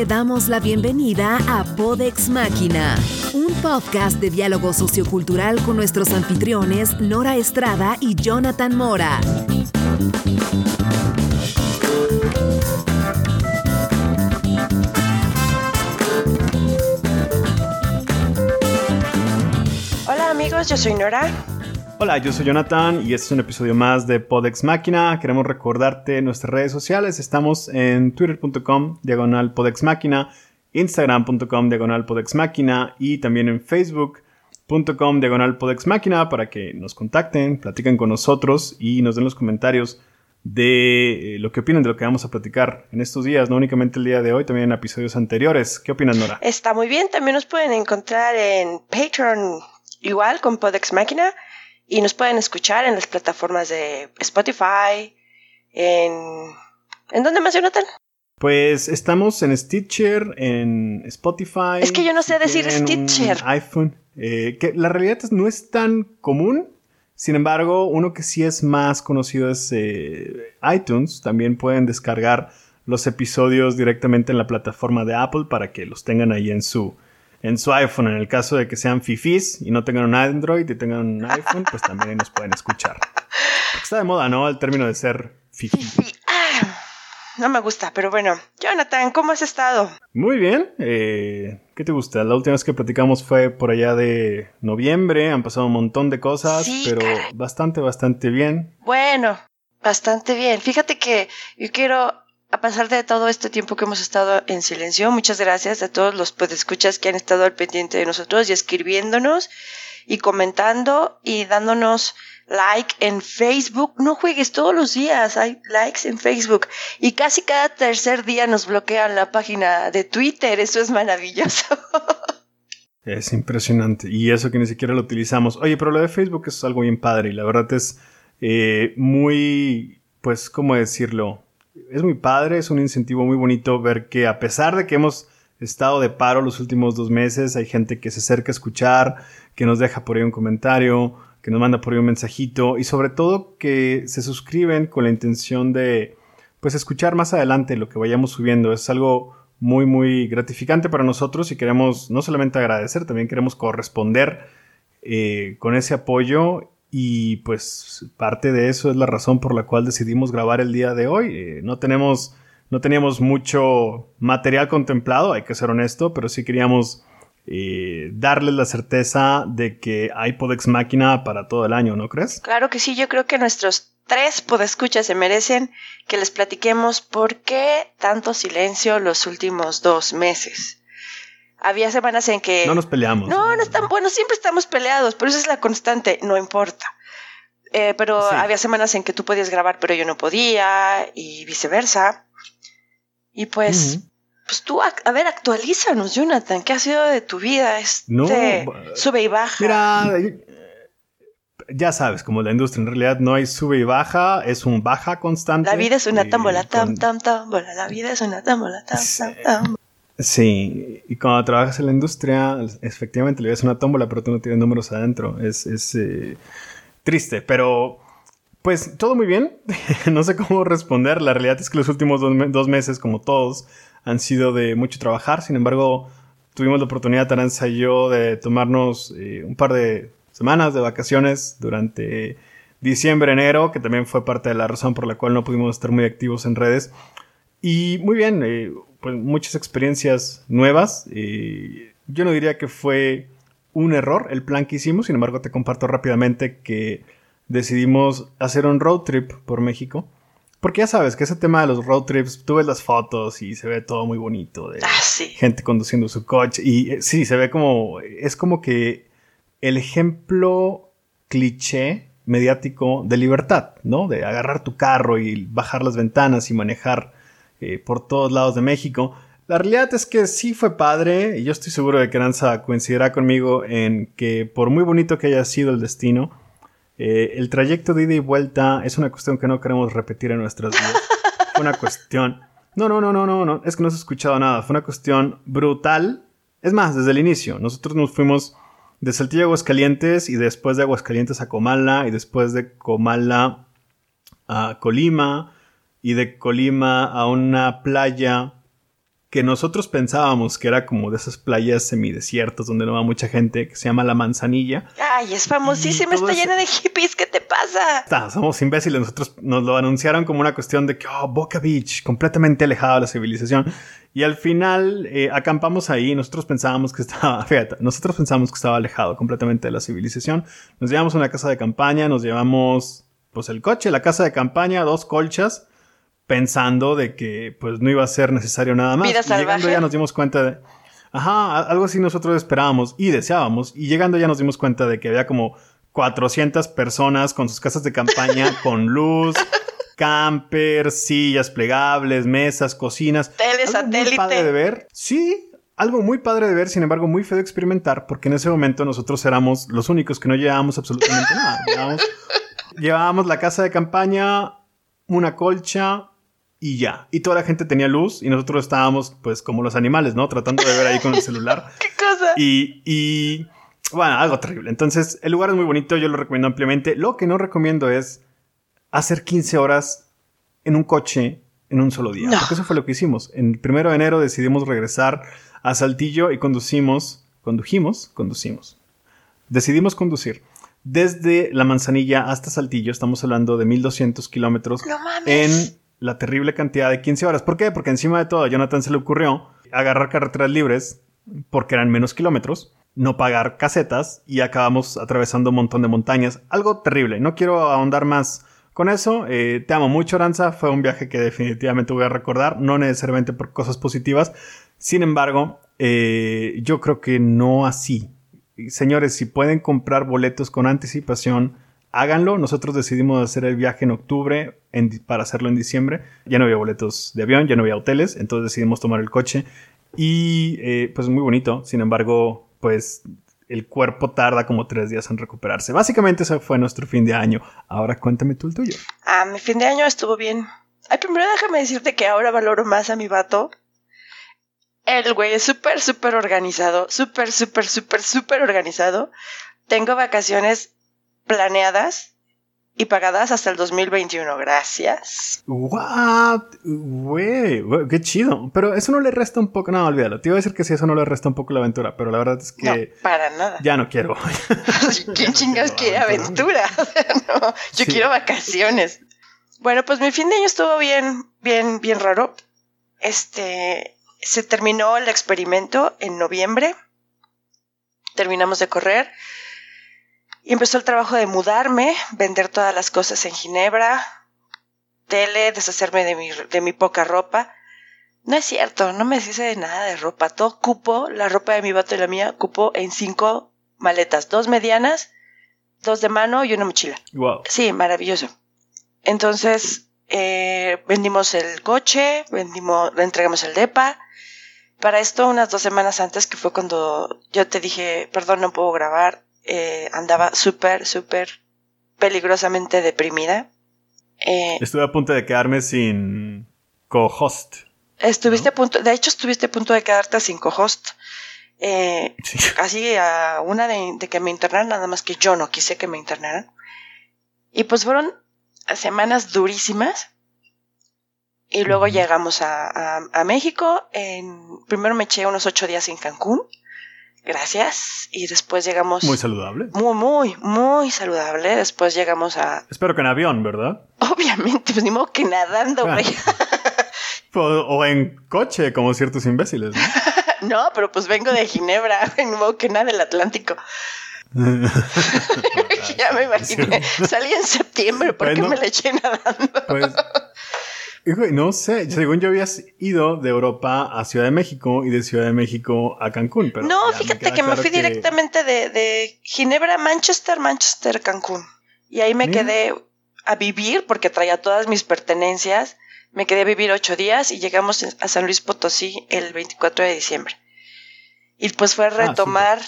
te damos la bienvenida a Podex Máquina, un podcast de diálogo sociocultural con nuestros anfitriones Nora Estrada y Jonathan Mora. Hola amigos, yo soy Nora. Hola, yo soy Jonathan y este es un episodio más de Podex Máquina. Queremos recordarte nuestras redes sociales. Estamos en twitter.com diagonal Podex Máquina, instagram.com diagonal Podex Máquina y también en facebook.com diagonal Podex Máquina para que nos contacten, platiquen con nosotros y nos den los comentarios de eh, lo que opinan de lo que vamos a platicar en estos días, no únicamente el día de hoy, también en episodios anteriores. ¿Qué opinas, Nora? Está muy bien, también nos pueden encontrar en Patreon igual con Podex Máquina y nos pueden escuchar en las plataformas de Spotify, en... ¿En dónde más, Jonathan? Pues estamos en Stitcher, en Spotify. Es que yo no sé decir Stitcher. iPhone. Eh, que la realidad no es tan común. Sin embargo, uno que sí es más conocido es eh, iTunes. También pueden descargar los episodios directamente en la plataforma de Apple para que los tengan ahí en su, en su iPhone. En el caso de que sean fifis y no tengan un Android y tengan un iPhone, pues también nos pueden escuchar. Está de moda, ¿no? El término de ser fifi. Ah, no me gusta, pero bueno. Jonathan, ¿cómo has estado? Muy bien. eh, ¿Qué te gusta? La última vez que platicamos fue por allá de noviembre. Han pasado un montón de cosas, Sí, pero caray. bastante, bastante bien. Bueno, bastante bien. Fíjate que yo quiero, a pesar de todo este tiempo que hemos estado en silencio, muchas gracias a todos los escuchas que han estado al pendiente de nosotros y escribiéndonos y comentando y dándonos like en Facebook. No juegues todos los días, hay likes en Facebook. Y casi cada tercer día nos bloquean la página de Twitter. Eso es maravilloso. Es impresionante. Y eso que ni siquiera lo utilizamos. Oye, pero lo de Facebook es algo bien padre y la verdad es eh, muy, pues, ¿cómo decirlo? Es muy padre, es un incentivo muy bonito ver que a pesar de que hemos estado de paro los últimos dos meses, hay gente que se acerca a escuchar, que nos deja por ahí un comentario, que nos manda por ahí un mensajito y sobre todo que se suscriben con la intención de, pues, escuchar más adelante lo que vayamos subiendo. Es algo muy, muy gratificante para nosotros y queremos no solamente agradecer, también queremos corresponder eh, con ese apoyo y pues parte de eso es la razón por la cual decidimos grabar el día de hoy. Eh, no tenemos, no teníamos mucho material contemplado, hay que ser honesto, pero sí queríamos eh, darles la certeza de que hay Podex Máquina para todo el año, ¿no crees? Claro que sí, yo creo que nuestros tres podescuchas se merecen que les platiquemos por qué tanto silencio los últimos dos meses. Había semanas en que... No nos peleamos. No, no están bueno, siempre estamos peleados, pero esa es la constante, no importa. Eh, pero Sí. había semanas en que tú podías grabar, pero yo no podía, y viceversa. Y pues, pues tú, a ver, actualízanos, Jonathan, ¿qué ha sido de tu vida? Este, No, sube y baja. Mira, eh, ya sabes, como la industria en realidad no hay sube y baja, es un baja constante. La vida es una eh, tómbola, tam, tam, tómbola. La vida es una tómbola, tam, tam, tam. Sí, y cuando trabajas en la industria, efectivamente le ves una tómbola, pero tú no tienes números adentro. Es, es eh, triste, pero pues todo muy bien. no sé cómo responder. La realidad es que los últimos dos, dos meses, como todos, han sido de mucho trabajar. Sin embargo, tuvimos la oportunidad, Taranza y yo, de tomarnos eh, un par de semanas de vacaciones durante diciembre, enero, que también fue parte de la razón por la cual no pudimos estar muy activos en redes. Y muy bien, eh, pues muchas experiencias nuevas. eh, yo no diría que fue un error el plan que hicimos, sin embargo te comparto rápidamente que decidimos hacer un road trip por México. Porque ya sabes que ese tema de los road trips, tú ves las fotos y se ve todo muy bonito. De Ah, sí. gente conduciendo su coche. Y eh, sí, se ve como. Es como que el ejemplo cliché mediático de libertad, ¿no? De agarrar tu carro y bajar las ventanas y manejar eh, por todos lados de México. La realidad es que sí fue padre, y yo estoy seguro de que Aranza coincidirá conmigo en que por muy bonito que haya sido el destino, eh, el trayecto de ida y vuelta es una cuestión que no queremos repetir en nuestras vidas. Fue una cuestión. No, no, no, no, no, no. Es que no has escuchado nada. Fue una cuestión brutal. Es más, desde el inicio. Nosotros nos fuimos de Saltillo a Aguascalientes y después de Aguascalientes a Comala y después de Comala a Colima y de Colima a una playa que nosotros pensábamos que era como de esas playas semidesiertas donde no va mucha gente, que se llama La Manzanilla. Ay, es famosísima, está llena de hippies, ¿qué te pasa? Está, somos imbéciles, nosotros nos lo anunciaron como una cuestión de que, oh, Boca Beach, completamente alejada de la civilización. Y al final eh, acampamos ahí, nosotros pensábamos que estaba, fíjate, nosotros pensábamos que estaba alejado completamente de la civilización. Nos llevamos a una casa de campaña, nos llevamos pues el coche, la casa de campaña, dos colchas pensando de que pues no iba a ser necesario nada más. Vida y llegando ya nos dimos cuenta de... Ajá, algo así nosotros esperábamos y deseábamos. Y llegando ya nos dimos cuenta de que había como 400 personas con sus casas de campaña, con luz, camper, sillas plegables, mesas, cocinas. Tele, satélite. Muy padre de ver. Sí, algo muy padre de ver, sin embargo, muy feo de experimentar, porque en ese momento nosotros éramos los únicos que no llevábamos absolutamente nada. Llevábamos, llevábamos la casa de campaña, una colcha, y ya. Y toda la gente tenía luz y nosotros estábamos pues como los animales, ¿no? Tratando de ver ahí con el celular. ¿Qué cosa? Y, y, bueno, algo terrible. Entonces, el lugar es muy bonito, yo lo recomiendo ampliamente. Lo que no recomiendo es hacer 15 horas en un coche en un solo día. Porque eso fue lo que hicimos. En el primero de enero decidimos regresar a Saltillo y conducimos, condujimos, conducimos. Decidimos conducir. Desde la manzanilla hasta Saltillo, estamos hablando de 1200 kilómetros no mames. en la terrible cantidad de 15 horas. ¿Por qué? Porque encima de todo a Jonathan se le ocurrió agarrar carreteras libres porque eran menos kilómetros, no pagar casetas y acabamos atravesando un montón de montañas. Algo terrible. No quiero ahondar más con eso. Eh, te amo mucho, Aranza. Fue un viaje que definitivamente voy a recordar, no necesariamente por cosas positivas. Sin embargo, eh, yo creo que no así. Señores, si pueden comprar boletos con anticipación, háganlo. Nosotros decidimos hacer el viaje en octubre para hacerlo en diciembre. Ya no había boletos de avión, ya no había hoteles, entonces decidimos tomar el coche. Y eh, pues muy bonito, sin embargo, pues el cuerpo tarda como tres días en recuperarse. Básicamente ese fue nuestro fin de año. Ahora cuéntame tú el tuyo. Ah, mi fin de año estuvo bien. Ay, primero déjame decirte que ahora valoro más a mi vato. El güey es súper, súper organizado. Súper, súper, súper, súper organizado. Tengo vacaciones planeadas y pagadas hasta el 2021. Gracias. What? Güey, qué chido. Pero eso no le resta un poco. No, olvídalo. Te iba a decir que sí, eso no le resta un poco la aventura, pero la verdad es que. No, para nada. Ya no quiero. ¿Quién chingados quiere aventura? no, yo quiero vacaciones. Bueno, pues mi fin de año estuvo bien, bien, bien raro. Este. Se terminó el experimento en noviembre. Terminamos de correr. Y empezó el trabajo de mudarme, vender todas las cosas en Ginebra, tele, deshacerme de mi, de mi poca ropa. No es cierto, no me deshice de nada de ropa. Todo cupo, la ropa de mi vato y la mía, cupo en cinco maletas. Dos medianas, dos de mano y una mochila. Wow. Sí, maravilloso. Entonces, eh, vendimos el coche, vendimos, entregamos el DEPA. Para esto, unas dos semanas antes, que fue cuando yo te dije, perdón, no puedo grabar, eh, andaba súper, súper peligrosamente deprimida. Eh, Estuve a punto de quedarme sin co-host. Estuviste a punto, de hecho estuviste a punto de quedarte sin co-host. Eh, Sí. Así a una de, de que me internaran, nada más que yo no quise que me internaran. Y pues fueron semanas durísimas. Y luego llegamos a, a- a México. En, primero me eché unos ocho días en Cancún. Gracias. Y después llegamos... Muy saludable. muy, muy, muy saludable. Después llegamos a... Espero que en avión, ¿verdad? Obviamente, pues ni modo que nadando, güey. O, o en coche, como ciertos imbéciles, ¿no? No, pero pues vengo de Ginebra, ni modo que nada del Atlántico. ya me imaginé. Salí en septiembre, ¿por qué Bueno. me la eché nadando? Pues, no sé, según yo habías ido de Europa a Ciudad de México y de Ciudad de México a Cancún, pero no, fíjate que me fui directamente de, de Ginebra a Manchester, Manchester, Cancún. Y ahí me Mira. quedé a vivir porque traía todas mis pertenencias. Me quedé a vivir ocho días y llegamos a San Luis Potosí el 24 de diciembre. Y pues fue retomar,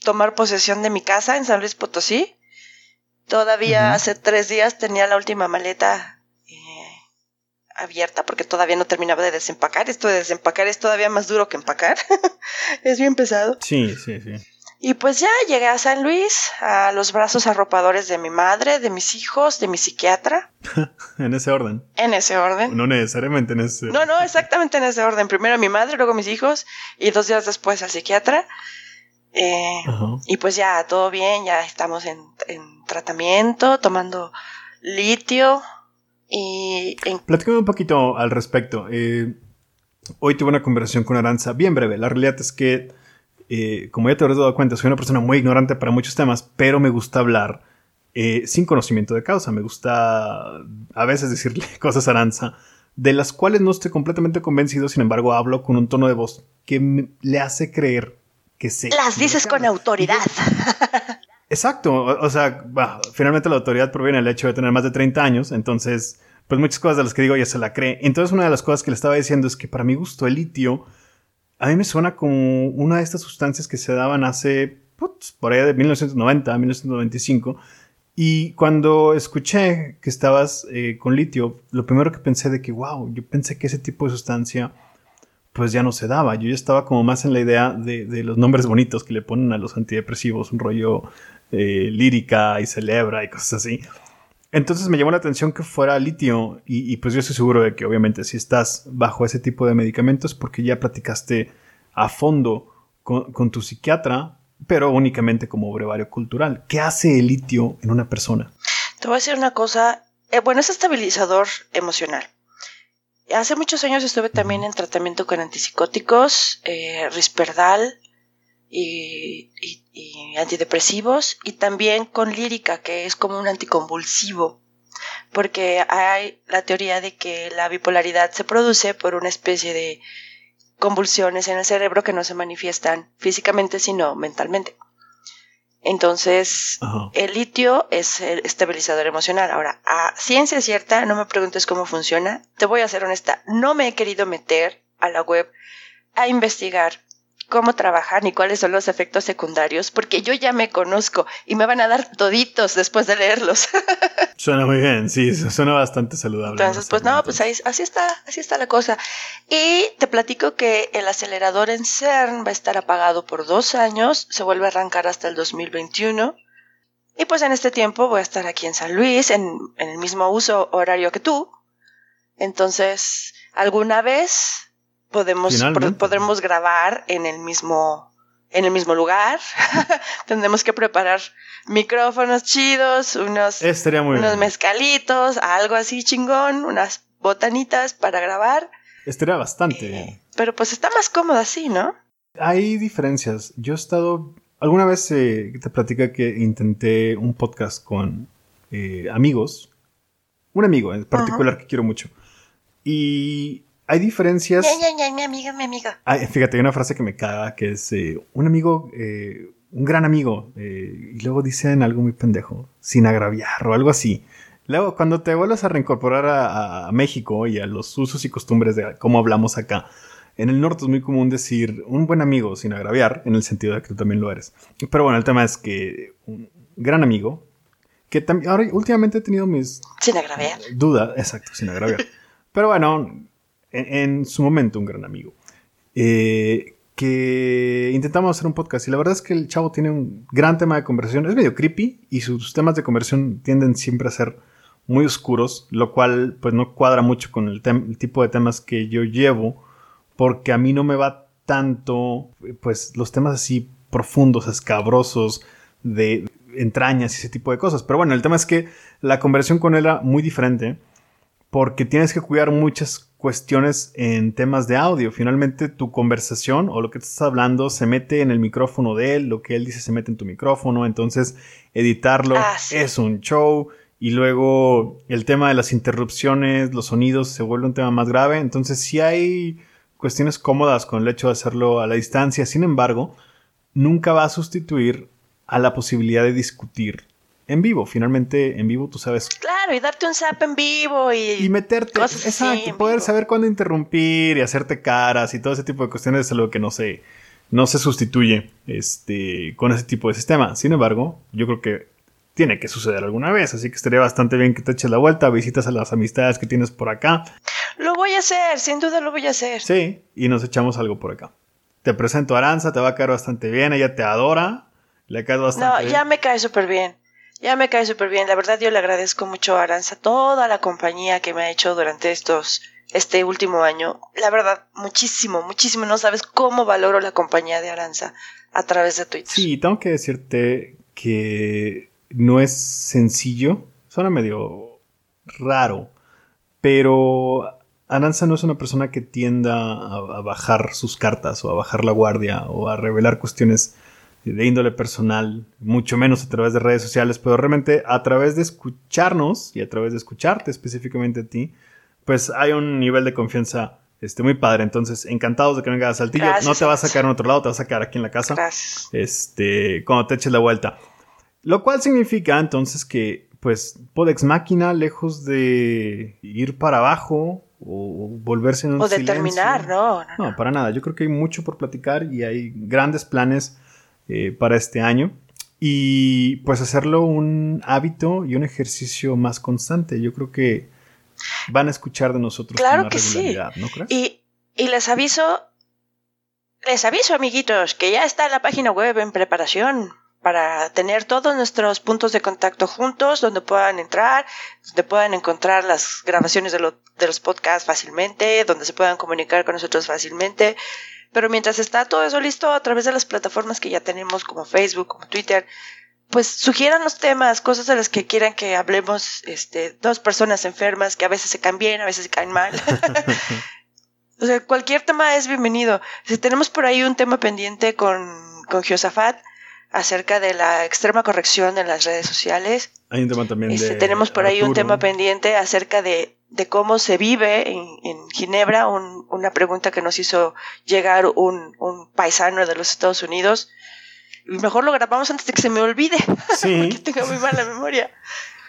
tomar posesión de mi casa en San Luis Potosí. Todavía hace tres días tenía la última maleta abierta porque todavía no terminaba de desempacar. Esto de desempacar es todavía más duro que empacar. es bien pesado. Sí, sí, sí. Y pues ya llegué a San Luis, a los brazos arropadores de mi madre, de mis hijos, de mi psiquiatra. en ese orden. En ese orden. No necesariamente en ese. No, no, exactamente en ese orden. Primero mi madre, luego mis hijos y dos días después al psiquiatra. Eh, y pues ya, todo bien, ya estamos en, tratamiento, tomando litio y... En... Platícame un poquito al respecto. Eh, hoy tuve una conversación con Aranza, bien breve. La realidad es que eh, como ya te habrás dado cuenta, soy una persona muy ignorante para muchos temas, pero me gusta hablar eh, sin conocimiento de causa. Me gusta a veces decirle cosas a Aranza, de las cuales no estoy completamente convencido, sin embargo hablo con un tono de voz que le hace creer que sé. Las dices con autoridad. Exacto, o, sea, finalmente la autoridad proviene del hecho de tener más de 30 años, entonces, pues muchas cosas de las que digo ya se la cree. Entonces, una de las cosas que le estaba diciendo es que para mi gusto el litio a mí me suena como una de estas sustancias que se daban hace, por allá de 1990, 1995. Y cuando escuché que estabas eh, con litio, lo primero que pensé de que, wow, yo pensé que ese tipo de sustancia pues ya no se daba. Yo ya estaba como más en la idea de, los nombres bonitos que le ponen a los antidepresivos, un rollo eh, lírica y celebra y cosas así. Entonces me llamó la atención que fuera litio y, pues yo estoy seguro de que obviamente si estás bajo ese tipo de medicamentos porque ya platicaste a fondo con, tu psiquiatra, pero únicamente como brevario cultural. ¿Qué hace el litio en una persona? Te voy a decir una cosa, eh, bueno, es estabilizador emocional. Hace muchos años estuve también en tratamiento con antipsicóticos, eh, risperdal, y, antidepresivos y también con lírica, que es como un anticonvulsivo, porque hay la teoría de que la bipolaridad se produce por una especie de convulsiones en el cerebro que no se manifiestan físicamente sino mentalmente. Entonces, el litio es el estabilizador emocional. Ahora, a ciencia cierta, no me preguntes cómo funciona. Te voy a ser honesta, no me he querido meter a la web a investigar cómo trabajar ni cuáles son los efectos secundarios, porque yo ya me conozco y me van a dar toditos después de leerlos. suena muy bien, sí, suena bastante saludable. Entonces, pues no, pues ahí, así está, así está la cosa. Y te platico que el acelerador en CERN va a estar apagado por dos años, se vuelve a arrancar hasta el 2021. Y pues en este tiempo voy a estar aquí en San Luis, en, en el mismo uso horario que tú. Entonces, alguna vez podemos, podremos grabar en el mismo, en el mismo lugar. Tendremos que preparar micrófonos chidos, unos, unos mezcalitos, algo así chingón, unas botanitas para grabar. Estaría bastante bien. Eh, pero pues está más cómodo así, ¿no? Hay diferencias. Yo he estado. Alguna vez eh, te platica que intenté un podcast con eh, amigos. Un amigo en particular que quiero mucho. Y hay diferencias. mi amiga, mi amiga. fíjate, hay una frase que me caga que es eh, un amigo, eh, un gran amigo, eh, y luego dicen algo muy pendejo, sin agraviar o algo así. Luego, cuando te vuelvas a reincorporar a, México y a los usos y costumbres de cómo hablamos acá, en el norte es muy común decir un buen amigo sin agraviar, en el sentido de que tú también lo eres. Pero bueno, el tema es que un gran amigo, que también, ahora últimamente he tenido mis... Sin agraviar. Dudas, exacto, sin agraviar. Pero bueno, en, su momento un gran amigo, eh, que intentamos hacer un podcast. Y la verdad es que el chavo tiene un gran tema de conversación, es medio creepy y sus temas de conversión tienden siempre a ser muy oscuros, lo cual pues no cuadra mucho con el, tipo de temas que yo llevo, porque a mí no me va tanto pues los temas así profundos, escabrosos, de entrañas y ese tipo de cosas. Pero bueno, el tema es que la conversión con él era muy diferente porque tienes que cuidar muchas cuestiones en temas de audio. Finalmente tu conversación o lo que te estás hablando se mete en el micrófono de él, lo que él dice se mete en tu micrófono, entonces editarlo ah, es un show y luego el tema de las interrupciones, los sonidos se vuelve un tema más grave, entonces si hay cuestiones cómodas con el hecho de hacerlo a la distancia, sin embargo, nunca va a sustituir a la posibilidad de discutir en vivo. Finalmente, en vivo tú sabes. Claro, y darte un zap en vivo y. Y meterte. exacto, poder saber cuándo interrumpir y hacerte caras y todo ese tipo de cuestiones es algo que no se, no se sustituye este, con ese tipo de sistema. Sin embargo, yo creo que tiene que suceder alguna vez, así que estaría bastante bien que te eches la vuelta, visitas a las amistades que tienes por acá. Lo voy a hacer, sin duda lo voy a hacer. Sí, y nos echamos algo por acá. Te presento a Aranza, te va a caer bastante bien, ella te adora le caes bastante. No, ya me cae súper bien. Ya me cae súper bien. La verdad, yo le agradezco mucho a Aranza toda la compañía que me ha hecho durante estos este último año. La verdad, muchísimo, muchísimo. No sabes cómo valoro la compañía de Aranza a través de Twitter. Sí, tengo que decirte que no es sencillo. Suena medio raro. Pero Aranza no es una persona que tienda a, a bajar sus cartas o a bajar la guardia o a revelar cuestiones de índole personal, mucho menos a través de redes sociales, pero realmente a través de escucharnos y a través de escucharte específicamente a ti, pues hay un nivel de confianza este, muy padre. Entonces, encantados de que vengas a Saltillo. no te vas a quedar en otro lado, te vas a quedar aquí en la casa. Gracias. Este, cuando te eches la vuelta. Lo cual significa entonces que, pues, Podex Máquina, lejos de ir para abajo o volverse en un O de silencio- terminar, no, no, no, para nada. Yo creo que hay mucho por platicar y hay grandes planes eh, para este año. Y pues hacerlo un hábito y un ejercicio más constante. Yo creo que van a escuchar de nosotros Claro con más que sí. regularidad, ¿no crees? Y, y les aviso, les aviso, amiguitos, que ya está la página web en preparación para tener todos nuestros puntos de contacto juntos, donde puedan entrar, donde puedan encontrar las grabaciones de, lo- de los podcasts fácilmente, donde se puedan comunicar con nosotros fácilmente. Pero mientras está todo eso listo a través de las plataformas que ya tenemos como Facebook, como Twitter, pues sugieran los temas, cosas de las que quieran que hablemos, este, dos personas enfermas que a veces se caen bien, a veces se caen mal. o sea, cualquier tema es bienvenido. Si tenemos por ahí un tema pendiente con, con Josafat acerca de la extrema corrección en las redes sociales, Hay un tema también este, de tenemos por ahí un tema pendiente acerca de, de cómo se vive en, en Ginebra, un- una pregunta que nos hizo llegar un, un paisano de los Estados Unidos. Mejor lo grabamos antes de que se me olvide, porque Sí, tengo muy mala memoria.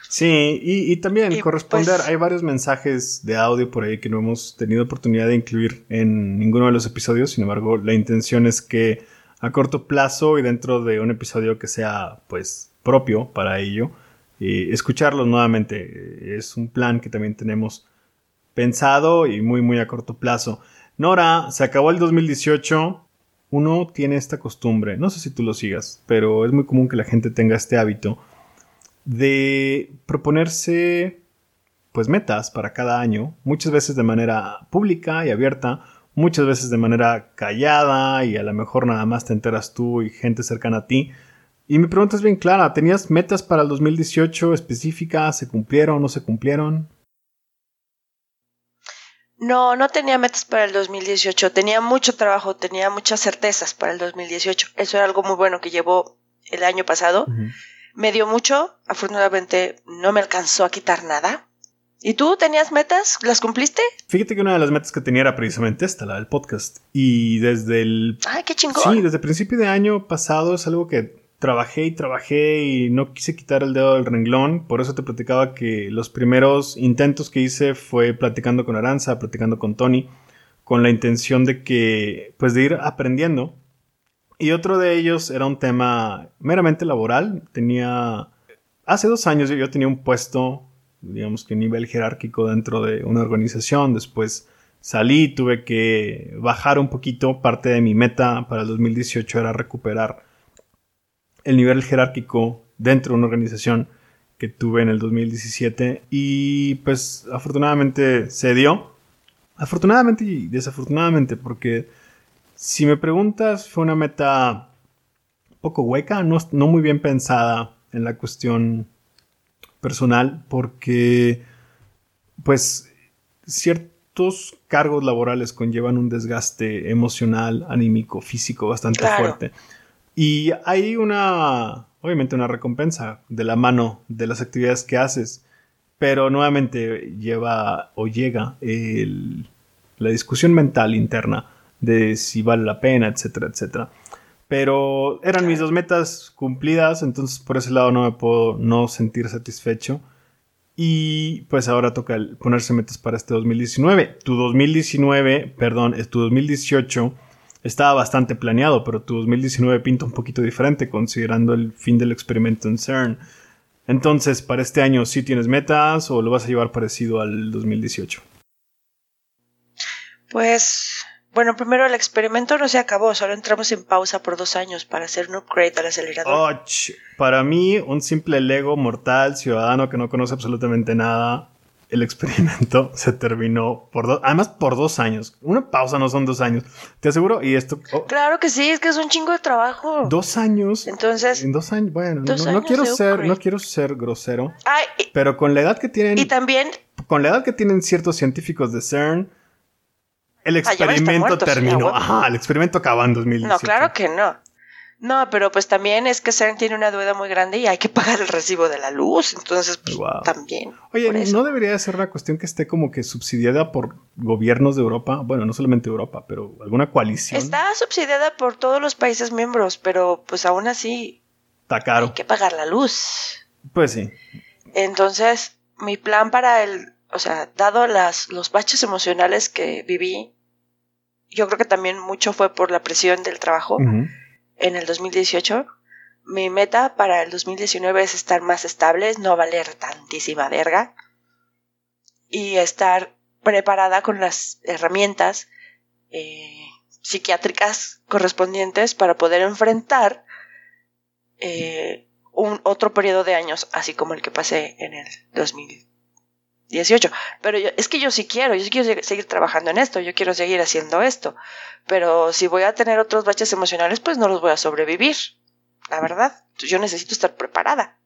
sí, y, y también Y, corresponder. pues- Hay varios mensajes de audio por ahí que no hemos tenido oportunidad de incluir en ninguno de los episodios. Sin embargo, la intención es que a corto plazo y dentro de un episodio que sea pues propio para ello, eh, escucharlos nuevamente. Es un plan que también tenemos pensado y muy muy a corto plazo. Nora, se acabó el 2018. Uno tiene esta costumbre, no sé si tú lo sigas, pero es muy común que la gente tenga este hábito de proponerse pues metas para cada año, muchas veces de manera pública y abierta, muchas veces de manera callada y a lo mejor nada más te enteras tú y gente cercana a ti. Y mi pregunta es bien clara, ¿tenías metas para el 2018 específicas? ¿Se cumplieron o no se cumplieron? No, no tenía metas para el 2018. Tenía mucho trabajo, tenía muchas certezas para el 2018. Eso era algo muy bueno que llevó el año pasado. Me dio mucho. Afortunadamente no me alcanzó a quitar nada. ¿Y tú tenías metas? ¿Las cumpliste? Fíjate que una de las metas que tenía era precisamente esta, la del podcast. Y desde el ¡Ay, qué chingón! Sí, desde el principio de año pasado es algo que trabajé y trabajé y no quise quitar el dedo del renglón. Por eso te platicaba que los primeros intentos que hice fue platicando con Aranza, platicando con Tony, con la intención de que, pues de ir aprendiendo. Y otro de ellos era un tema meramente laboral. Tenía, hace dos años yo, yo tenía un puesto, digamos que a nivel jerárquico dentro de una organización. Después salí, tuve que bajar un poquito. Parte de mi meta para el 2018 era recuperar el nivel jerárquico dentro de una organización que tuve en el 2017 y pues afortunadamente se dio. Afortunadamente y desafortunadamente porque si me preguntas fue una meta poco hueca, no, no muy bien pensada en la cuestión personal porque pues ciertos cargos laborales conllevan un desgaste emocional, anímico, físico bastante Claro. fuerte. Y hay una, obviamente una recompensa de la mano de las actividades que haces, pero nuevamente lleva o llega la discusión mental interna de si vale la pena, etcétera, etcétera. Pero eran mis dos metas cumplidas, entonces por ese lado no me puedo no sentir satisfecho. Y pues ahora toca ponerse metas para este 2019. Tu 2019, perdón, es tu 2018 estaba bastante planeado, pero tu 2019 pinta un poquito diferente considerando el fin del experimento en CERN. Entonces, para este año, ¿sí tienes metas o lo vas a llevar parecido al 2018? Pues Bueno, primero el experimento no se acabó, solo entramos en pausa por dos años para hacer un upgrade al acelerador. Och, para mí, un simple Lego mortal, ciudadano que no conoce absolutamente nada, el experimento se terminó por dos, además por dos años. Una pausa no son dos años. Te aseguro, y esto... oh, Claro que sí, es que es un chingo de trabajo. dos años. Entonces, En dos años, bueno, Dos no, quiero ser, no quiero ser grosero, ay, y, pero con la edad que tienen, y también, con la edad que tienen ciertos científicos de CERN, el Ah, experimento terminó. Ajá, el experimento acabó en 2018. no, claro que no. No, pero pues también es que CERN tiene una deuda muy grande y hay que pagar el recibo de la luz, entonces pues, Wow. también. Oye. ¿no debería de ser una cuestión que esté como que subsidiada por gobiernos de Europa? Bueno, no solamente Europa, pero alguna coalición. Está subsidiada por todos los países miembros, pero pues aún así Está caro. hay que pagar la luz. Pues sí. Entonces, mi plan para el, o sea, dado las, los baches emocionales que viví, yo creo que también mucho fue por la presión del trabajo. En el 2018. Mi meta para el 2019 es estar más estable, no valer tantísima verga y estar preparada con las herramientas eh, psiquiátricas correspondientes para poder enfrentar eh, un otro periodo de años, así como el que pasé en el 2018. Pero yo- es que yo sí quiero, yo sí quiero se- seguir trabajando en esto, yo quiero seguir haciendo esto. Pero si voy a tener otros baches emocionales, pues no los voy a sobrevivir. La verdad, yo necesito estar preparada.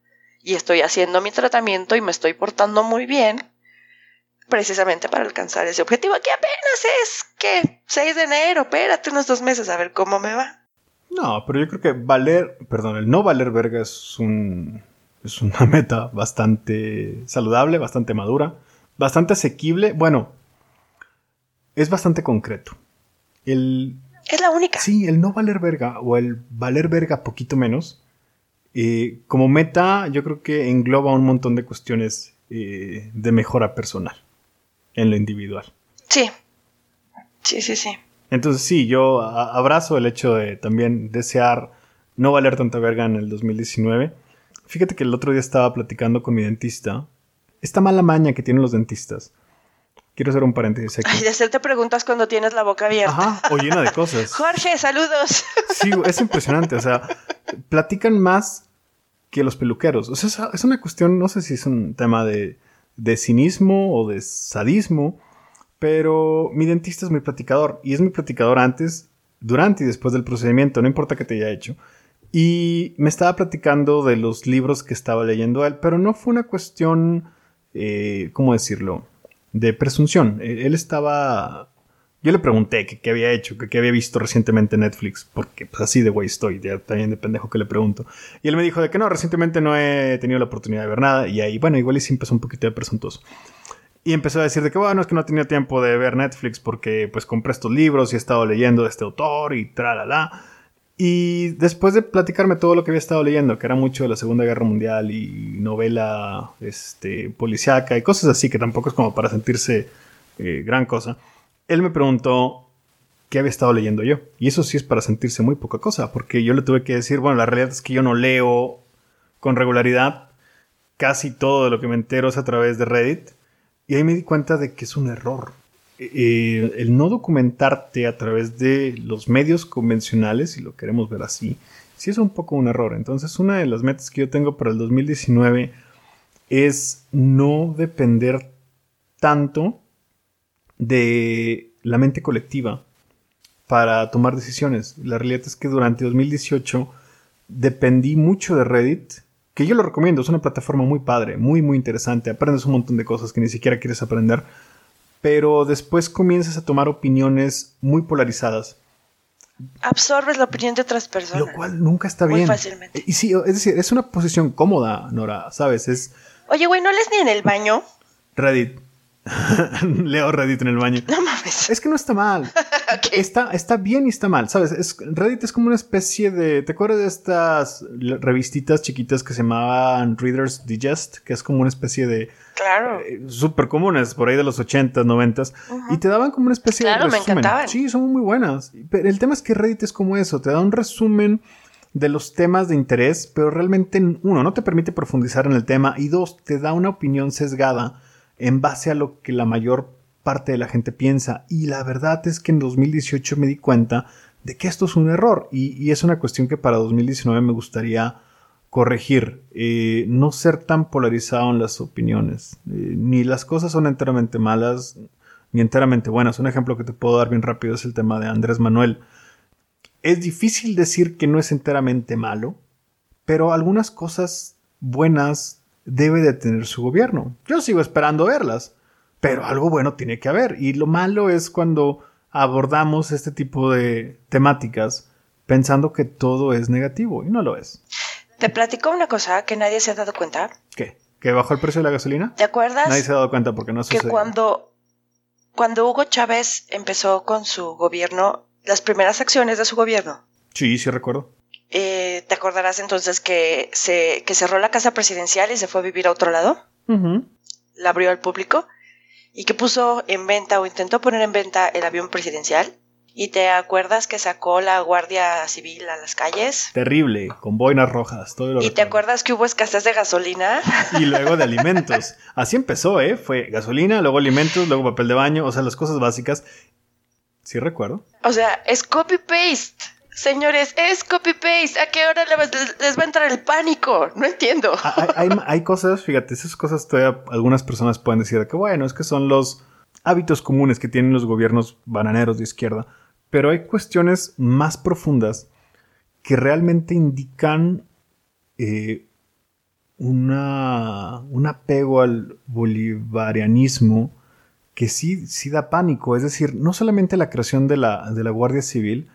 Y estoy haciendo mi tratamiento y me estoy portando muy bien precisamente para alcanzar ese objetivo que apenas es que 6 de enero, espérate unos dos meses a ver cómo me va. No, pero yo creo que valer, perdón, el no valer verga es un es una meta bastante saludable, bastante madura, bastante asequible. Bueno, es bastante concreto. El Es la única. sí, el no valer verga o el valer verga poquito menos, eh, como meta, yo creo que engloba un montón de cuestiones eh, de mejora personal en lo individual. Sí. Sí, sí, sí. Entonces sí, yo abrazo el hecho de también desear no valer tanta verga en el 2019. Fíjate que el otro día estaba platicando con mi dentista. Esta mala maña que tienen los dentistas. Quiero hacer un paréntesis Ay, aquí. de hacerte preguntas cuando tienes la boca abierta. Ajá, o llena de cosas. Jorge, saludos. Sí, es impresionante. O sea, platican más que los peluqueros. O sea, es- es una cuestión, no sé si es un tema de, de cinismo o de sadismo, pero mi dentista es muy platicador y es muy platicador antes, durante y después del procedimiento, no importa que te haya hecho. Y me estaba platicando de los libros que estaba leyendo él, pero no fue una cuestión, eh, ¿cómo decirlo? De presunción. Él él estaba yo le pregunté que qué había hecho, que qué había visto recientemente en Netflix, porque pues así de güey estoy, ya también de pendejo que le pregunto. Y él me dijo de que no, recientemente no he tenido la oportunidad de ver nada, y ahí, bueno, igual y sí empezó un poquito de presuntuoso. Y empezó a decir de que, bueno, es que no he tenido tiempo de ver Netflix porque pues compré estos libros y he estado leyendo de este autor y tralala. Y después de platicarme todo lo que había estado leyendo, que era mucho de la Segunda Guerra Mundial y novela este, policíaca y cosas así, que tampoco es como para sentirse eh, gran cosa, él me preguntó qué había estado leyendo yo. Y eso sí es para sentirse muy poca cosa, porque yo le tuve que decir, bueno, la realidad es que yo no leo con regularidad. Casi todo de lo que me entero es a través de Reddit. Y ahí me di cuenta de que es un error. Eh, el no documentarte a través de los medios convencionales, si lo queremos ver así, sí es un poco un error. Entonces, una de las metas que yo tengo para el 2019 es no depender tanto de la mente colectiva para tomar decisiones. La realidad es que durante 2018 dependí mucho de Reddit, que yo lo recomiendo, es una plataforma muy padre, muy muy interesante, aprendes un montón de cosas que ni siquiera quieres aprender, pero después comienzas a tomar opiniones muy polarizadas, Absorbes la opinión de otras personas. lo cual nunca está Muy bien. fácilmente. Y sí, es decir, es una posición cómoda, Nora, ¿sabes? Es Oye, güey, ¿no lees ni en el baño? Reddit. Leo Reddit en el baño. No mames. Es que no está mal. Está, está bien y está mal, ¿sabes? Es, Reddit es como una especie de... ¿Te acuerdas de estas revistitas chiquitas que se llamaban Reader's Digest? Que es como una especie de... Claro. eh, súper comunes, por ahí de los 80s, 90s. Ujú. Y te daban como una especie Claro, de me resumen. encantaban. Sí, son muy buenas. Pero el tema es que Reddit es como eso, te da un resumen de los temas de interés, pero realmente, uno, no te permite profundizar en el tema y dos, te da una opinión sesgada en base a lo que la mayor parte de la gente piensa. Y la verdad es que en 2018 me di cuenta de que esto es un error y, es una cuestión que para 2019 me gustaría corregir, eh, no ser tan polarizado en las opiniones. Eh, ni las cosas son enteramente malas ni enteramente buenas. Un ejemplo que te puedo dar bien rápido es el tema de Andrés Manuel. Es difícil decir que no es enteramente malo, pero algunas cosas buenas debe de tener su gobierno. Yo sigo esperando verlas, pero algo bueno tiene que haber. Y lo malo es cuando abordamos este tipo de temáticas pensando que todo es negativo y no lo es. Te platico una cosa que nadie se ha dado cuenta. ¿Qué? ¿Que bajó el precio de la gasolina? ¿Te acuerdas? Nadie se ha dado cuenta porque no Que cuando, cuando Hugo Chávez empezó con su gobierno, las primeras acciones de su gobierno. Sí, sí recuerdo. Eh, ¿Te acordarás entonces que, se, que cerró la casa presidencial y se fue a vivir a otro lado? La abrió al público y que puso en venta o intentó poner en venta el avión presidencial. ¿Y te acuerdas que sacó la Guardia Civil a las calles? Terrible, con boinas rojas, todo lo ¿Y te acuerdas que hubo escasez de gasolina? Y luego de alimentos. Así empezó, ¿eh? Fue gasolina, luego alimentos, luego papel de baño, o sea, las cosas básicas. Sí recuerdo. O sea, es copy-paste. Señores, es copy-paste. ¿A qué hora les, va a entrar el pánico? No entiendo. Ah, hay, cosas, fíjate, esas cosas todavía algunas personas pueden decir que, bueno, es que son los hábitos comunes que tienen los gobiernos bananeros de izquierda. Pero hay cuestiones más profundas que realmente indican eh, una, un apego al bolivarianismo que sí, sí da pánico. Es decir, no solamente la creación de la, de la Guardia Civil,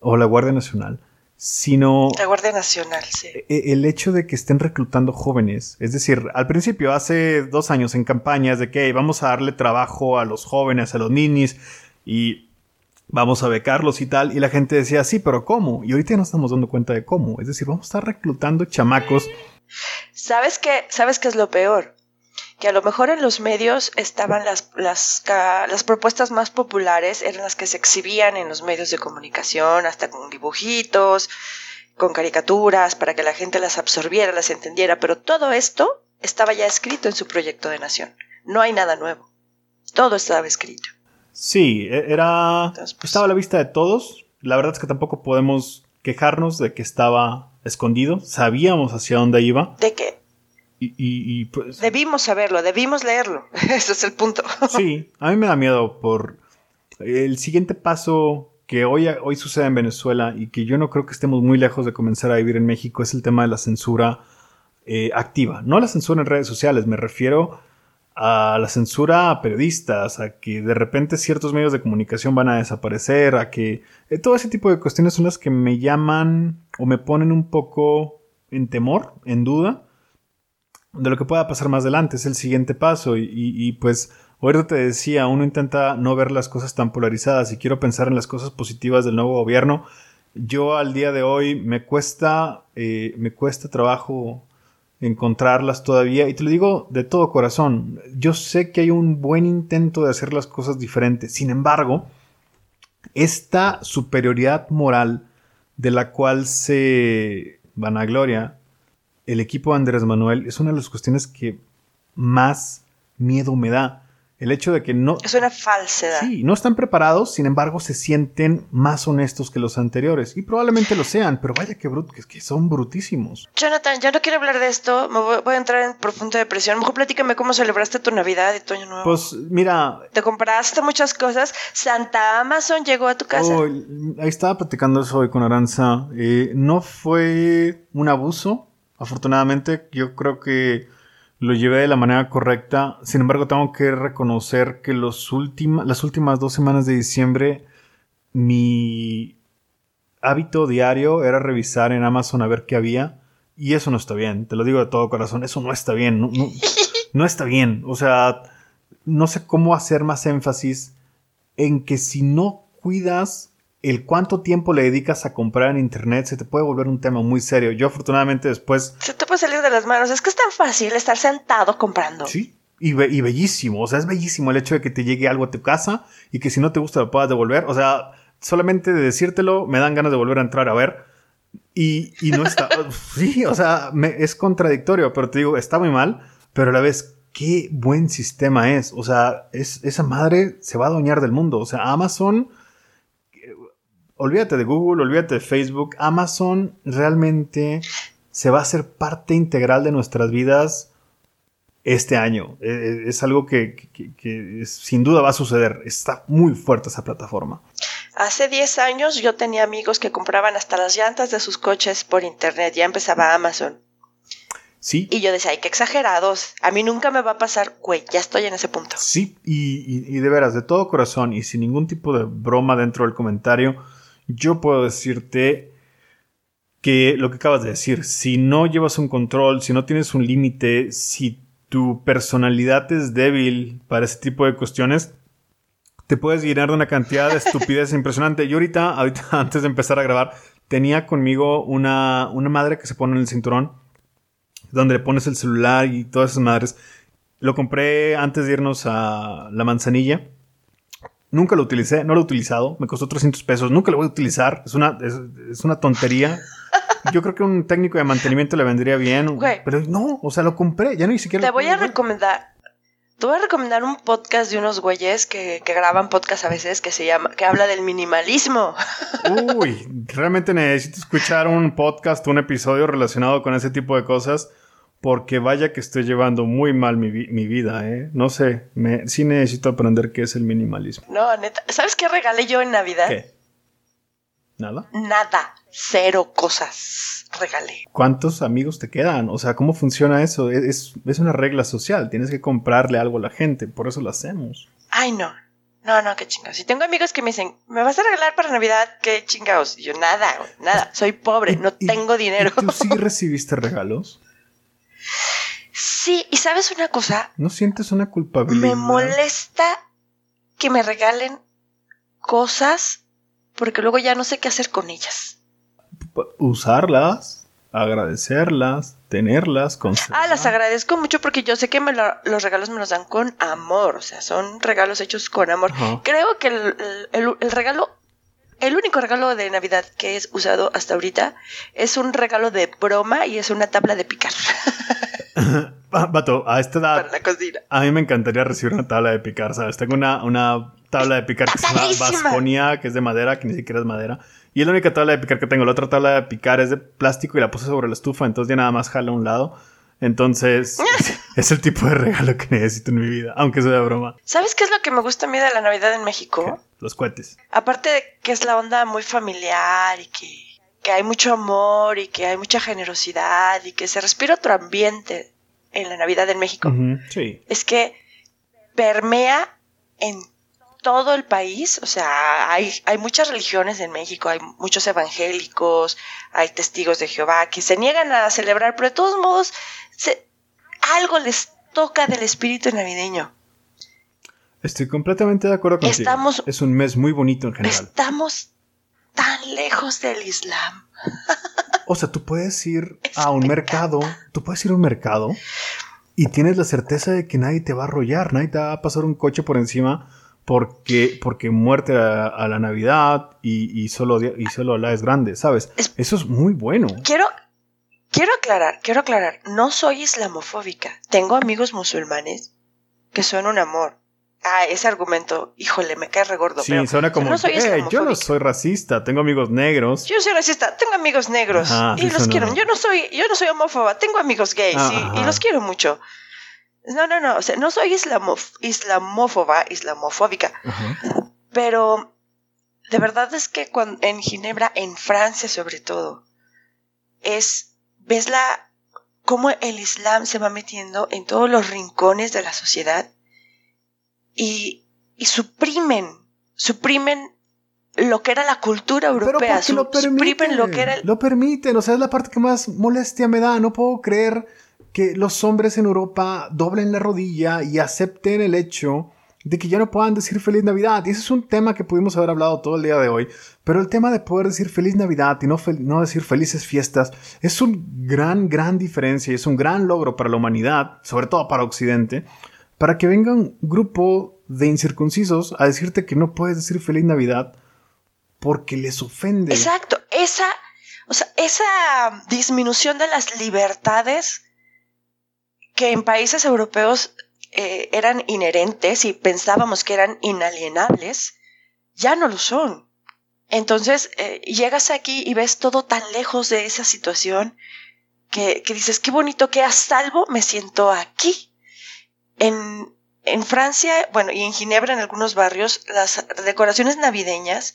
o la Guardia Nacional, sino... La Guardia Nacional, sí. E, e, el hecho de que estén reclutando jóvenes. Es decir, al principio, hace dos años en campañas de que vamos a darle trabajo a los jóvenes, a los ninis, y vamos a becarlos y tal, y la gente decía, sí, pero ¿cómo? Y ahorita nos estamos dando cuenta de cómo. Es decir, vamos a estar reclutando chamacos. ¿Sabes qué? ¿Sabes qué es lo peor? Que a lo mejor en los medios estaban las, las, las, propuestas más populares, eran las que se exhibían en los medios de comunicación, hasta con dibujitos, con caricaturas, para que la gente las absorbiera, las entendiera, pero todo esto estaba ya escrito en su proyecto de nación. No hay nada nuevo. Todo estaba escrito. Sí, e, era... Pues, estaba a la vista de todos. La verdad es que tampoco podemos quejarnos de que estaba escondido. Sabíamos hacia dónde iba. ¿De qué? Y, pues... Debimos saberlo, debimos leerlo. Ese es el punto. sí, a mí me da miedo por el siguiente paso que hoy, hoy sucede en Venezuela y que yo no creo que estemos muy lejos de comenzar a vivir en México es el tema de la censura eh, activa. No la censura en redes sociales, me refiero a la censura a periodistas, a que de repente ciertos medios de comunicación van a desaparecer, a que eh, todo ese tipo de cuestiones son las que me llaman o me ponen un poco en temor, en duda de lo que pueda pasar más adelante, es el siguiente paso y, pues ahorita te decía, uno intenta no ver las cosas tan polarizadas y quiero pensar en las cosas positivas del nuevo gobierno. Yo al día de hoy me cuesta, eh, me cuesta trabajo encontrarlas todavía y te lo digo de todo corazón. Yo sé que hay un buen intento de hacer las cosas diferentes. Sin embargo, esta superioridad moral de la cual se vanagloria el equipo Andrés Manuel es una de las cuestiones que más miedo me da. El hecho de que no... Es una falsedad. Sí, no están preparados, sin embargo se sienten más honestos que los anteriores. Y probablemente lo sean, pero vaya que, brut, que, son brutísimos. Jonathan, ya no quiero hablar de esto, me voy, a entrar en profunda depresión. Mejor platícame cómo celebraste tu Navidad y tu Año Nuevo. Pues mira... Te compraste muchas cosas. Santa Amazon llegó a tu casa. ahí estaba platicando eso hoy con Aranza. Eh, no fue un abuso, Afortunadamente, yo creo que lo llevé de la manera correcta. Sin embargo, tengo que reconocer que los las últimas dos semanas de diciembre, mi hábito diario era revisar en Amazon a ver qué había. Y eso no está bien, te lo digo de todo corazón, eso no está bien, no, no está bien. O sea, no sé cómo hacer más énfasis en que si no cuidas el cuánto tiempo le dedicas a comprar en internet se te puede volver un tema muy serio. Yo afortunadamente después... Se te puede salir de las manos. Es que es tan fácil estar sentado comprando. Sí. Y, y bellísimo. O sea, es bellísimo el hecho de que te llegue algo a tu casa y que si no te gusta lo puedas devolver. O sea, solamente de decírtelo me dan ganas de volver a entrar a ver. Y, y no está... sí, o sea, me, es contradictorio, pero te digo, está muy mal. Pero a la vez qué buen sistema es. O sea, es, esa madre se va a adueñar del mundo. O sea, Amazon, olvídate de Google, olvídate de Facebook, Amazon realmente se va a hacer parte integral de nuestras vidas este año. Eh, eh, es, algo que, sin duda va a suceder. Está muy fuerte esa plataforma. Hace 10 años yo tenía amigos que compraban hasta las llantas de sus coches por internet. Ya empezaba Amazon. Sí. Y yo decía, ay, qué exagerados. A mí nunca me va a pasar, güey, ya estoy en ese punto. Sí, y, y de veras, de todo corazón y sin ningún tipo de broma dentro del comentario, yo puedo decirte que lo que acabas de decir, si no llevas un control, si no tienes un límite, si tu personalidad es débil para ese tipo de cuestiones, te puedes llenar de una cantidad de estupidez impresionante. Yo ahorita, ahorita, antes de empezar a grabar, tenía conmigo una, una madre que se pone en el cinturón, donde le pones el celular y todas esas madres. Lo compré antes de irnos a la manzanilla. Nunca lo utilicé, no lo he utilizado, me costó 300 pesos, nunca lo voy a utilizar, es una, es una tontería. Yo creo que un técnico de mantenimiento le vendría bien. Pero no, o sea, lo compré, ya no ni siquiera. Te voy a recomendar. Te voy a recomendar un podcast de unos güeyes que, que, graban podcast a veces que se llama, que habla del minimalismo. Uy, realmente necesito escuchar un podcast, un episodio relacionado con ese tipo de cosas, porque vaya que estoy llevando muy mal mi, mi vida, ¿eh? No sé, me, sí necesito aprender qué es el minimalismo. No, neta, ¿sabes qué regalé yo en Navidad? ¿Qué? ¿Nada? Nada cero cosas regalé. ¿Cuántos amigos te quedan? O sea, ¿cómo funciona eso? Es, es una regla social, tienes que comprarle algo a la gente, por eso lo hacemos. Ay, no. No, no, qué chingados. Si tengo amigos que me dicen, ¿me vas a regalar para Navidad? ¿Qué chingados? Y yo, nada, nada. Soy pobre, no tengo dinero. ¿Tú sí recibiste regalos? Sí, y sabes una cosa. ¿No sientes una culpabilidad? Me molesta que me regalen cosas porque luego ya no sé qué hacer con ellas usarlas, agradecerlas, tenerlas, conservar. Ah, las agradezco mucho porque yo sé que me los regalos me los dan con amor, o sea, son regalos hechos con amor. Creo que el, regalo, el único regalo de Navidad que es usado hasta ahorita es un regalo de broma y es una tabla de picar. Vato, a esta edad. A mí me encantaría recibir una tabla de picar, ¿sabes? Tengo una, una tabla de picar que se llama Vasconia, que es de madera, que ni siquiera es madera. Y es la única tabla de picar que tengo. La otra tabla de picar es de plástico y la puse sobre la estufa, entonces ya nada más jala a un lado. Entonces, es el tipo de regalo que necesito en mi vida, aunque sea de broma. ¿Sabes qué es lo que me gusta a mí de la Navidad en México? Los cohetes. Aparte de que es la onda muy familiar y que, que hay mucho amor y que hay mucha generosidad y que se respira otro ambiente en la Navidad en México. sí. Es que permea en todo el país, o sea, hay, hay muchas religiones en México, hay muchos evangélicos, hay testigos de Jehová que se niegan a celebrar, pero de todos modos algo les toca del espíritu navideño. Estoy completamente de acuerdo contigo. Estamos, es un mes muy bonito en general. Estamos tan lejos del Islam. O sea, tú puedes ir a un mercado, tú puedes ir a un mercado y tienes la certeza de que nadie te va a arrollar, nadie te va a pasar un coche por encima porque, porque muerte a, la Navidad y, y, solo, y solo la es grande, ¿sabes? Eso es muy bueno. Quiero, quiero aclarar, quiero aclarar, no soy islamofóbica. Tengo amigos musulmanes que son un amor. Ah, ese argumento, híjole, me cae regordo. Sí, suena como, yo no soy racista, tengo amigos negros. Yo soy racista, tengo amigos negros y los quiero. Yo no soy, yo no soy homófoba, tengo amigos gays y, y, los quiero mucho. No, no, no, o sea, no soy islamófoba, islamofóbica, pero de verdad es que cuando, en Ginebra, en Francia sobre todo, es, ves la, cómo el Islam se va metiendo en todos los rincones de la sociedad y, y suprimen, suprimen lo que era la cultura europea, Pero lo permiten, lo que era Lo permiten, o sea, es la parte que más molestia me da, no puedo creer que los hombres en Europa doblen la rodilla y acepten el hecho de que ya no puedan decir feliz Navidad. Y ese es un tema que pudimos haber hablado todo el día de hoy. Pero el tema de poder decir feliz Navidad y no, no decir felices fiestas es un gran, gran diferencia y es un gran logro para la humanidad, sobre todo para Occidente, para que venga un grupo de incircuncisos a decirte que no puedes decir feliz Navidad porque les ofende. Exacto, esa, o sea, esa disminución de las libertades que en países europeos eh, eran inherentes y pensábamos que eran inalienables, ya no lo son. Entonces eh, llegas aquí y ves todo tan lejos de esa situación que, que, dices, qué bonito que a salvo me siento aquí. En, en Francia, bueno, y en Ginebra, en algunos barrios, las decoraciones navideñas,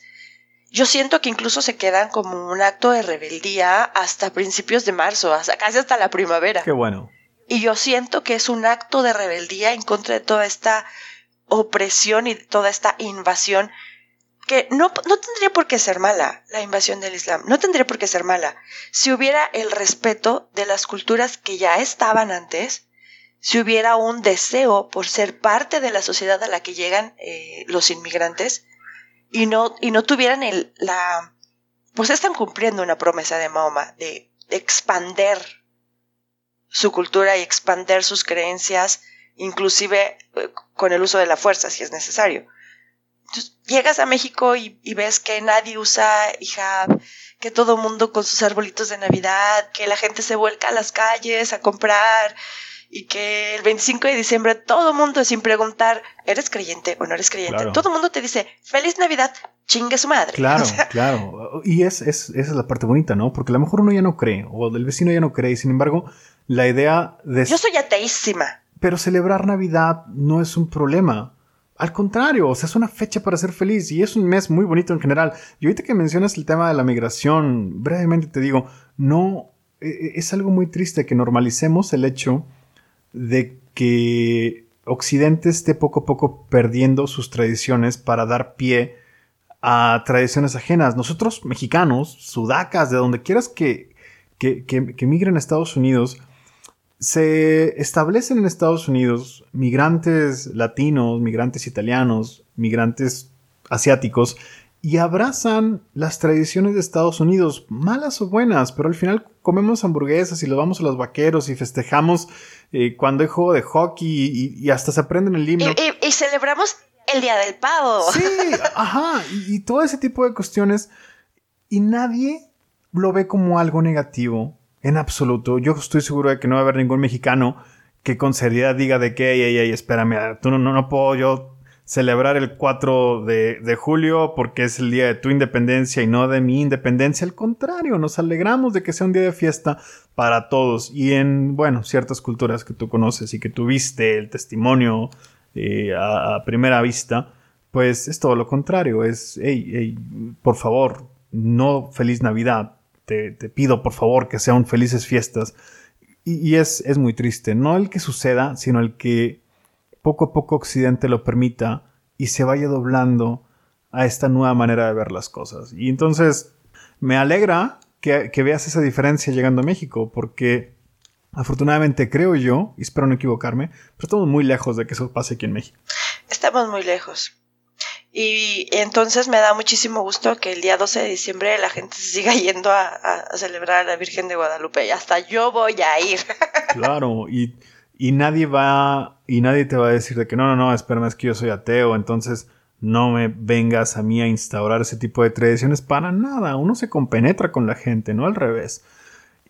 yo siento que incluso se quedan como un acto de rebeldía hasta principios de marzo, hasta, casi hasta la primavera. Qué bueno. Y yo siento que es un acto de rebeldía en contra de toda esta opresión y toda esta invasión que no, no tendría por qué ser mala la invasión del Islam, no tendría por qué ser mala. Si hubiera el respeto de las culturas que ya estaban antes, si hubiera un deseo por ser parte de la sociedad a la que llegan eh, los inmigrantes y no, y no tuvieran el, la... Pues están cumpliendo una promesa de Mahoma de, expander su cultura y expander sus creencias, inclusive eh, con el uso de la fuerza si es necesario. Entonces, llegas a México y, y, ves que nadie usa hijab, que todo mundo con sus arbolitos de Navidad, que la gente se vuelca a las calles a comprar, y que el 25 de diciembre todo mundo, sin preguntar, ¿eres creyente o no eres creyente? Todo el mundo te dice, feliz Navidad, chingue su madre. Claro, claro. Y es, es, esa es la parte bonita, ¿no? Porque a lo mejor uno ya no cree, o el vecino ya no cree, y sin embargo, la idea de... Yo soy ateísima. Pero celebrar Navidad no es un problema. Al contrario, o sea, es una fecha para ser feliz y es un mes muy bonito en general. Y ahorita que mencionas el tema de la migración, brevemente te digo, no, e, e, es algo muy triste que normalicemos el hecho de que Occidente esté poco a poco perdiendo sus tradiciones para dar pie a tradiciones ajenas. Nosotros, mexicanos, sudacas, de donde quieras que, que, que, migren a Estados Unidos, se establecen en Estados Unidos migrantes latinos, migrantes italianos, migrantes asiáticos, y abrazan las tradiciones de Estados Unidos, malas o buenas, pero al final comemos hamburguesas y lo vamos a los vaqueros y festejamos eh, cuando hay juego de hockey y, hasta se aprenden el himno. Y, celebramos el Día del Pavo. Sí, ajá, y, todo ese tipo de cuestiones. Y nadie lo ve como algo negativo, en absoluto. Yo estoy seguro de que no va a haber ningún mexicano que con seriedad diga de que, ey, ey, espérame, tú no, no, no puedo yo celebrar el 4 de, julio porque es el día de tu independencia y no de mi independencia. Al contrario, nos alegramos de que sea un día de fiesta para todos. Y en, bueno, ciertas culturas que tú conoces y que tuviste el testimonio eh, a, primera vista, pues es todo lo contrario. Es, hey, hey, por favor, no feliz Navidad. Te, pido por favor que sean felices fiestas. Y, y es, es muy triste. No el que suceda, sino el que poco a poco Occidente lo permita y se vaya doblando a esta nueva manera de ver las cosas. Y entonces me alegra que, veas esa diferencia llegando a México, porque afortunadamente creo yo, y espero no equivocarme, pero estamos muy lejos de que eso pase aquí en México. Estamos muy lejos. Y entonces me da muchísimo gusto que el día 12 de diciembre la gente se siga yendo a, a celebrar a la Virgen de Guadalupe. Y hasta yo voy a ir. Claro, y y nadie va, y nadie te va a decir de que no, no, no, espérame, es que yo soy ateo, entonces no me vengas a mí a instaurar ese tipo de tradiciones para nada. Uno se compenetra con la gente, no al revés.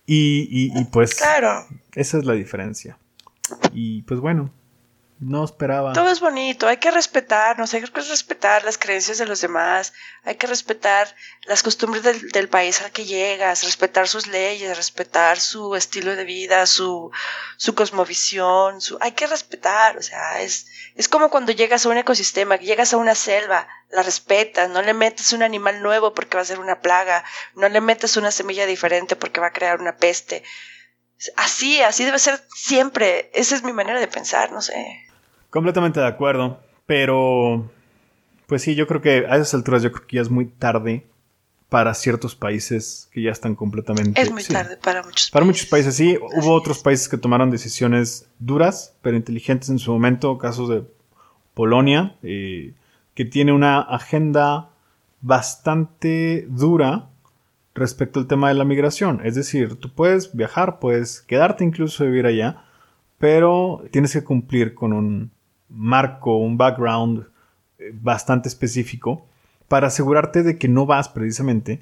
Y, y, y pues claro. esa es la diferencia. Y pues bueno, no esperaba. Todo es bonito, hay que respetarnos, hay que respetar las creencias de los demás, hay que respetar las costumbres del, país al que llegas, respetar sus leyes, respetar su estilo de vida, su, su cosmovisión, su, hay que respetar, o sea, es, es como cuando llegas a un ecosistema, llegas a una selva, la respetas, no le metes un animal nuevo porque va a ser una plaga, no le metes una semilla diferente porque va a crear una peste. Así, así debe ser siempre. Esa es mi manera de pensar, no sé. Completamente de acuerdo, pero pues sí, yo creo que a esas alturas yo creo que ya es muy tarde para ciertos países que ya están completamente... Es muy tarde para muchos Para muchos países, sí. Hubo otros países que tomaron decisiones duras, pero inteligentes en su momento, casos de Polonia, eh, que tiene una agenda bastante dura respecto al tema de la migración. Es decir, tú puedes viajar, puedes quedarte incluso vivir allá, pero tienes que cumplir con un marco, un background eh, bastante específico para asegurarte de que no vas precisamente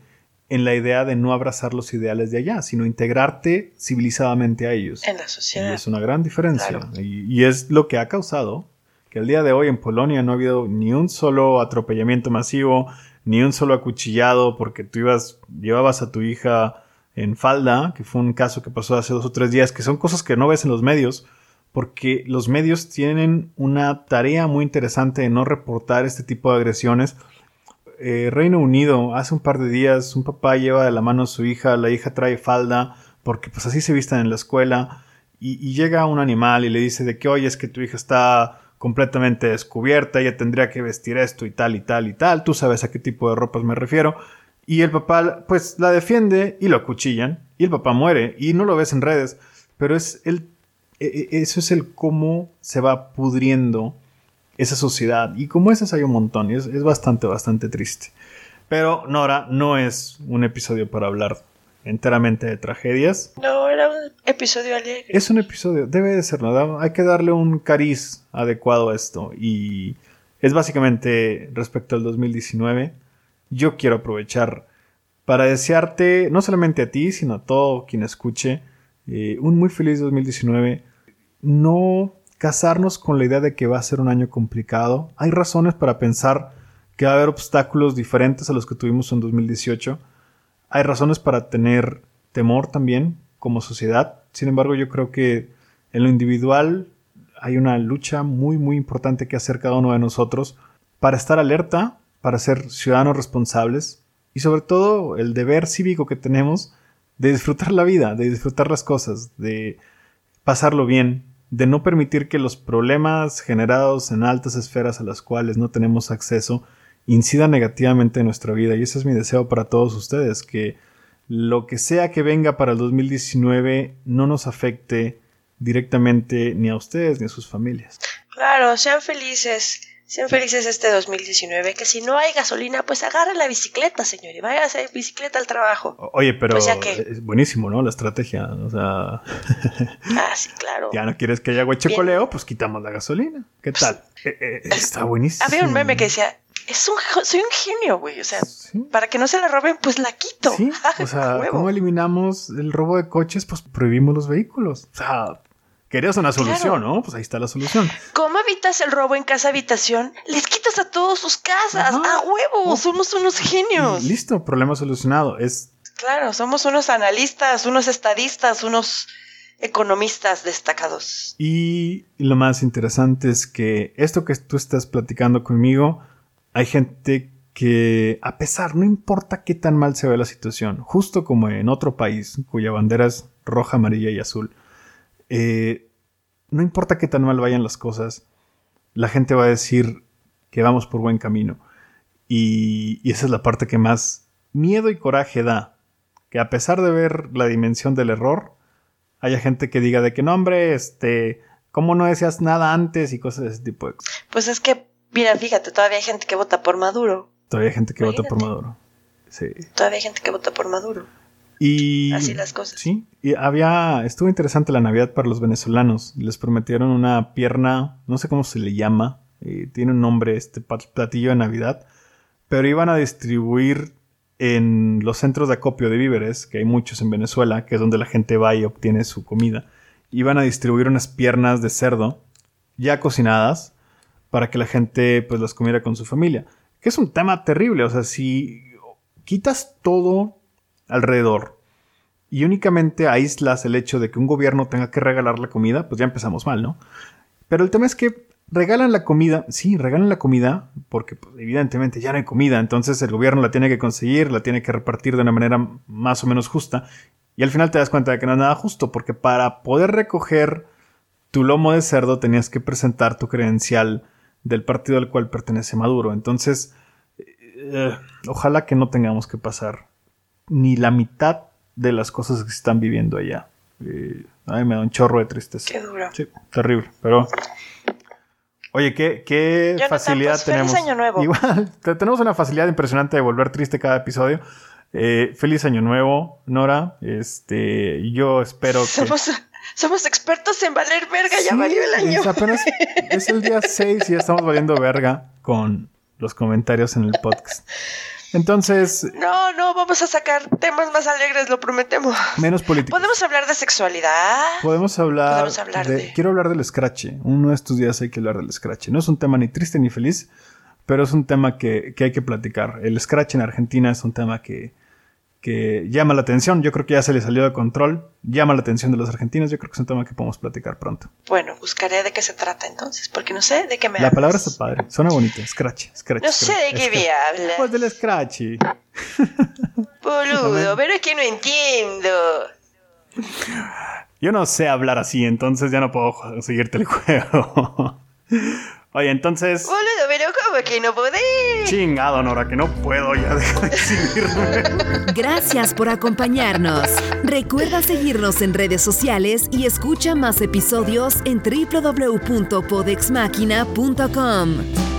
en la idea de no abrazar los ideales de allá, sino integrarte civilizadamente a ellos. En la sociedad. Y es una gran diferencia. Y, y, es lo que ha causado que el día de hoy en Polonia no ha habido ni un solo atropellamiento masivo, ni un solo acuchillado porque tú ibas, llevabas a tu hija en falda, que fue un caso que pasó hace dos o tres días, que son cosas que no ves en los medios, porque los medios tienen una tarea muy interesante de no reportar este tipo de agresiones. Eh, Reino Unido, hace un par de días, un papá lleva de la mano a su hija, la hija trae falda, porque pues así se vistan en la escuela, y, llega un animal y le dice de que, oye, es que tu hija está completamente descubierta, ella tendría que vestir esto y tal y tal y tal, tú sabes a qué tipo de ropas me refiero, y el papá pues la defiende y lo acuchillan, y el papá muere, y no lo ves en redes, pero es el, eso es el cómo se va pudriendo esa sociedad. Y como esas hay un montón, y es, bastante, bastante triste. Pero Nora, no es un episodio para hablar enteramente de tragedias. No, era un episodio alegre. Es un episodio, debe de serlo. Hay que darle un cariz adecuado a esto. Y es básicamente respecto al 2019. Yo quiero aprovechar para desearte, no solamente a ti, sino a todo quien escuche, eh, un muy feliz 2019. No casarnos con la idea de que va a ser un año complicado. Hay razones para pensar que va a haber obstáculos diferentes a los que tuvimos en 2018. Hay razones para tener temor también como sociedad. Sin embargo, yo creo que en lo individual hay una lucha muy, muy importante que hacer cada uno de nosotros para estar alerta, para ser ciudadanos responsables y sobre todo el deber cívico que tenemos de disfrutar la vida, de disfrutar las cosas, de pasarlo bien, de no permitir que los problemas generados en altas esferas a las cuales no tenemos acceso incidan negativamente en nuestra vida. Y ese es mi deseo para todos ustedes, que lo que sea que venga para el 2019 no nos afecte directamente ni a ustedes ni a sus familias. Claro, sean felices sean felices este 2019, que si no hay gasolina, pues agarren la bicicleta, señor, y vaya a hacer bicicleta al trabajo. Oye, pero pues es buenísimo, ¿no? La estrategia, o sea... ah, sí, claro. Ya no quieres que haya huechecoleo, pues quitamos la gasolina. ¿Qué pues, tal? Eh, eh, está buenísimo. Había un meme que decía, es un, soy un genio, güey. O sea, para que no se la roben, pues la quito. Sí, o sea, ¿cómo eliminamos el robo de coches? Pues prohibimos los vehículos. O sea, Querías una solución, ¿no? Pues ahí está la solución. ¿Cómo evitas el robo en casa habitación? Les quitas a todos sus casas. ¡A huevos! Somos unos genios. Listo, problema solucionado. Es. Claro, somos unos analistas, unos estadistas, unos economistas destacados. Y lo más interesante es que esto que tú estás platicando conmigo, hay gente que, a pesar, no importa qué tan mal se ve la situación, justo como en otro país cuya bandera es roja, amarilla y azul, eh, no importa qué tan mal vayan las cosas, la gente va a decir que vamos por buen camino. Y, esa es la parte que más miedo y coraje da. Que a pesar de ver la dimensión del error, haya gente que diga de que no, hombre, este, ¿cómo no decías nada antes? Y cosas de ese tipo de cosas. Pues es que, mira, fíjate, todavía hay gente que vota por Maduro. Todavía hay gente que vota por Maduro. Sí. Todavía hay gente que vota por Maduro. Y, Así las cosas. Sí, y había, estuvo interesante la Navidad para los venezolanos. Les prometieron una pierna, no sé cómo se le llama, eh, tiene un nombre este platillo de Navidad, pero iban a distribuir en los centros de acopio de víveres, que hay muchos en Venezuela, que es donde la gente va y obtiene su comida. Iban a distribuir unas piernas de cerdo ya cocinadas para que la gente pues las comiera con su familia. Que es un tema terrible, o sea, si quitas todo alrededor y únicamente aíslas el hecho de que un gobierno tenga que regalar la comida, pues ya empezamos mal, ¿no? Pero el tema es que regalan la comida, sí, regalan la comida, porque pues, evidentemente ya no hay comida, entonces el gobierno la tiene que conseguir, la tiene que repartir de una manera más o menos justa, y al final te das cuenta de que no es nada justo, porque para poder recoger tu lomo de cerdo tenías que presentar tu credencial del partido al cual pertenece Maduro, entonces eh, ojalá que no tengamos que pasar ni la mitad de las cosas que se están viviendo allá. Eh, a mí me da un chorro de tristeza. Qué duro. Sí, terrible. Pero. Oye, qué, qué facilidad pues, tenemos. Feliz año nuevo. Igual, tenemos una facilidad impresionante de volver triste cada episodio. Eh, feliz año nuevo, Nora. Este, yo espero que. Somos, expertos en valer verga, ya valió el año. Es apenas es el día 6 y ya estamos valiendo verga con los comentarios en el podcast. Entonces. No, no, vamos a sacar temas más alegres, lo prometemos. Menos políticos. ¿Podemos hablar de sexualidad? Podemos hablar. de, Quiero hablar del scratch. Uno de estos días hay que hablar del scratch. No es un tema ni triste ni feliz, pero es un tema que, que hay que platicar. El scratch en Argentina es un tema que que llama la atención. Yo creo que ya se le salió de control. Llama la atención de los argentinos. Yo creo que es un tema que podemos platicar pronto. Bueno, buscaré de qué se trata entonces, porque no sé de qué me La palabra está padre. Suena bonita. Scratch, scratch. No sé de qué me hablas. Pues del scratch. Boludo, pero es que no entiendo. Yo no sé hablar así, entonces ya no puedo seguirte el juego. Oye, entonces. Boludo, pero ¿cómo que no podés? Chingado, Nora, que no puedo ya dejar de seguirme. Gracias por acompañarnos. Recuerda seguirnos en redes sociales y escucha más episodios en www.podexmáquina.com.